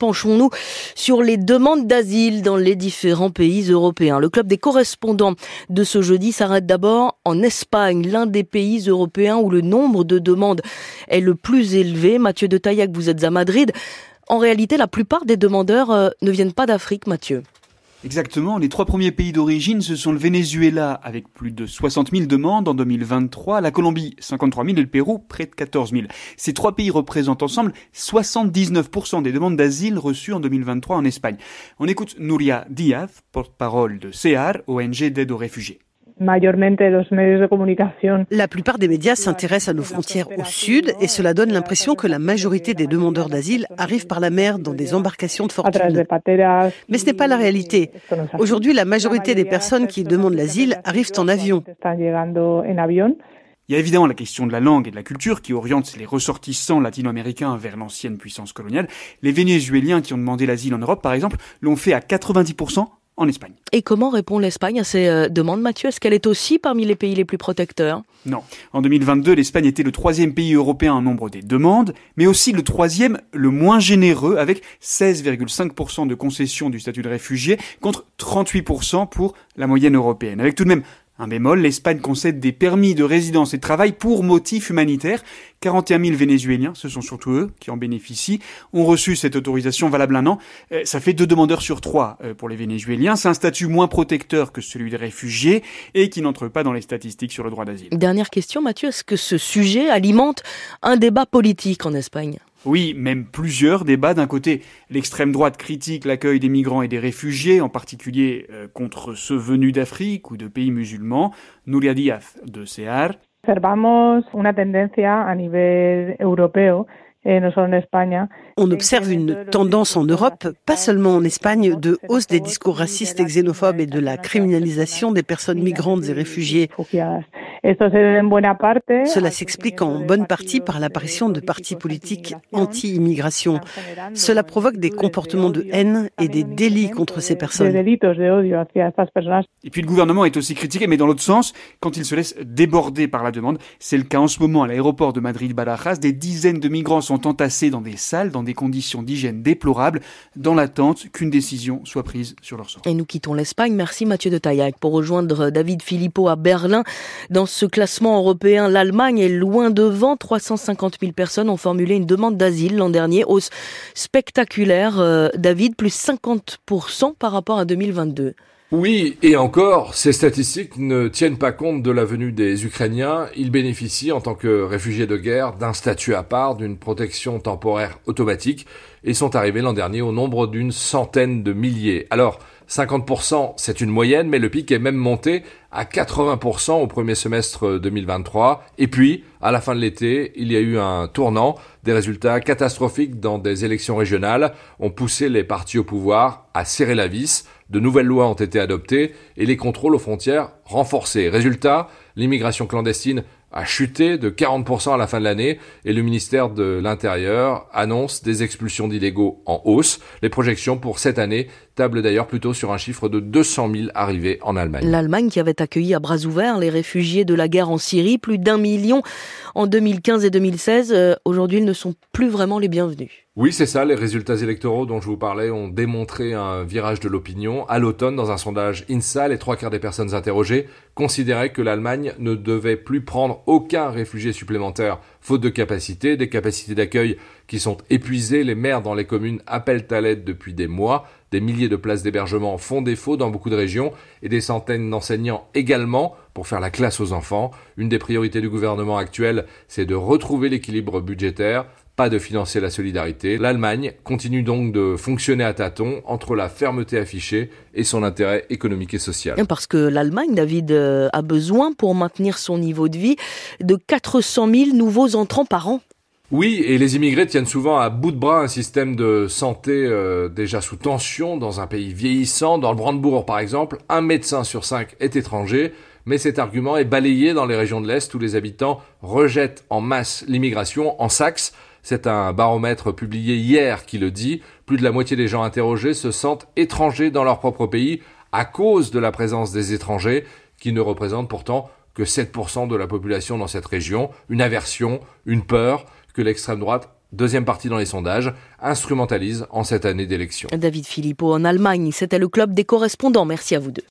Penchons-nous sur les demandes d'asile dans les différents pays européens. Le club des correspondants de ce jeudi s'arrête d'abord en Espagne, l'un des pays européens où le nombre de demandes est le plus élevé. Mathieu de Taillac, vous êtes à Madrid. En réalité, la plupart des demandeurs euh, ne viennent pas d'Afrique, Mathieu. Exactement, les trois premiers pays d'origine, ce sont le Venezuela avec plus de 60 000 demandes en 2023, la Colombie 53 000 et le Pérou près de 14 000. Ces trois pays représentent ensemble 79% des demandes d'asile reçues en 2023 en Espagne. On écoute Nuria Diaz, porte-parole de CEAR, ONG d'aide aux réfugiés. La plupart des médias s'intéressent à nos frontières au sud et cela donne l'impression que la majorité des demandeurs d'asile arrivent par la mer dans des embarcations de fortune. Mais ce n'est pas la réalité. Aujourd'hui, la majorité des personnes qui demandent l'asile arrivent en avion. Il y a évidemment la question de la langue et de la culture qui oriente les ressortissants latino-américains vers l'ancienne puissance coloniale. Les Vénézuéliens qui ont demandé l'asile en Europe, par exemple, l'ont fait à 90% en Espagne. Et comment répond l'Espagne à ces euh, demandes, Mathieu? Est-ce qu'elle est aussi parmi les pays les plus protecteurs? Non. En 2022, l'Espagne était le troisième pays européen en nombre des demandes, mais aussi le troisième le moins généreux, avec 16,5% de concession du statut de réfugié contre 38% pour la moyenne européenne. Avec tout de même un bémol, l'Espagne concède des permis de résidence et de travail pour motifs humanitaires. 41 000 Vénézuéliens, ce sont surtout eux qui en bénéficient, ont reçu cette autorisation valable un an. Euh, ça fait deux demandeurs sur trois euh, pour les Vénézuéliens. C'est un statut moins protecteur que celui des réfugiés et qui n'entre pas dans les statistiques sur le droit d'asile. Dernière question, Mathieu, est-ce que ce sujet alimente un débat politique en Espagne? Oui, même plusieurs débats. D'un côté, l'extrême droite critique l'accueil des migrants et des réfugiés, en particulier euh, contre ceux venus d'Afrique ou de pays musulmans. Nuria Díaz de CEAR. Observamos una tendencia a nivel europeo eh, on observe une tendance en Europe, pas seulement en Espagne, de hausse des discours racistes et xénophobes et de la criminalisation des personnes migrantes et réfugiées. Cela s'explique en bonne partie par l'apparition de partis politiques anti-immigration. Cela provoque des comportements de haine et des délits contre ces personnes. Et puis le gouvernement est aussi critiqué, mais dans l'autre sens, quand il se laisse déborder par la demande. C'est le cas en ce moment à l'aéroport de Madrid-Badajoz. Des dizaines de migrants sont entassés dans des salles, dans des conditions d'hygiène déplorables, dans l'attente qu'une décision soit prise sur leur sort. Et nous quittons l'Espagne. Merci Mathieu de Taillac pour rejoindre David Philippot à Berlin dans ce classement européen, l'Allemagne est loin devant. 350 000 personnes ont formulé une demande d'asile l'an dernier. Hausse spectaculaire, euh, David, plus 50% par rapport à 2022. Oui, et encore, ces statistiques ne tiennent pas compte de la venue des Ukrainiens. Ils bénéficient, en tant que réfugiés de guerre, d'un statut à part, d'une protection temporaire automatique, et sont arrivés l'an dernier au nombre d'une centaine de milliers. Alors, 50%, c'est une moyenne, mais le pic est même monté à 80% au premier semestre 2023. Et puis, à la fin de l'été, il y a eu un tournant. Des résultats catastrophiques dans des élections régionales ont poussé les partis au pouvoir à serrer la vis. De nouvelles lois ont été adoptées et les contrôles aux frontières renforcés. Résultat, l'immigration clandestine a chuté de 40% à la fin de l'année et le ministère de l'Intérieur annonce des expulsions d'illégaux en hausse. Les projections pour cette année tablent d'ailleurs plutôt sur un chiffre de 200 000 arrivés en Allemagne. L'Allemagne qui avait accueilli à bras ouverts les réfugiés de la guerre en Syrie, plus d'un million en 2015 et 2016, euh, aujourd'hui ils ne sont plus vraiment les bienvenus. Oui, c'est ça, les résultats électoraux dont je vous parlais ont démontré un virage de l'opinion. À l'automne, dans un sondage INSA, les trois quarts des personnes interrogées considéraient que l'Allemagne ne devait plus prendre aucun réfugié supplémentaire faute de capacité, des capacités d'accueil qui sont épuisées. Les maires dans les communes appellent à l'aide depuis des mois. Des milliers de places d'hébergement font défaut dans beaucoup de régions et des centaines d'enseignants également pour faire la classe aux enfants. Une des priorités du gouvernement actuel, c'est de retrouver l'équilibre budgétaire pas de financer la solidarité. L'Allemagne continue donc de fonctionner à tâtons entre la fermeté affichée et son intérêt économique et social. Parce que l'Allemagne, David, euh, a besoin pour maintenir son niveau de vie de 400 000 nouveaux entrants par an. Oui, et les immigrés tiennent souvent à bout de bras un système de santé euh, déjà sous tension dans un pays vieillissant. Dans le Brandebourg, par exemple, un médecin sur cinq est étranger mais cet argument est balayé dans les régions de l'Est où les habitants rejettent en masse l'immigration. En Saxe, c'est un baromètre publié hier qui le dit. Plus de la moitié des gens interrogés se sentent étrangers dans leur propre pays à cause de la présence des étrangers, qui ne représentent pourtant que 7% de la population dans cette région. Une aversion, une peur que l'extrême droite deuxième partie dans les sondages, instrumentalise en cette année d'élection. David Philippot en Allemagne, c'était le club des correspondants. Merci à vous deux.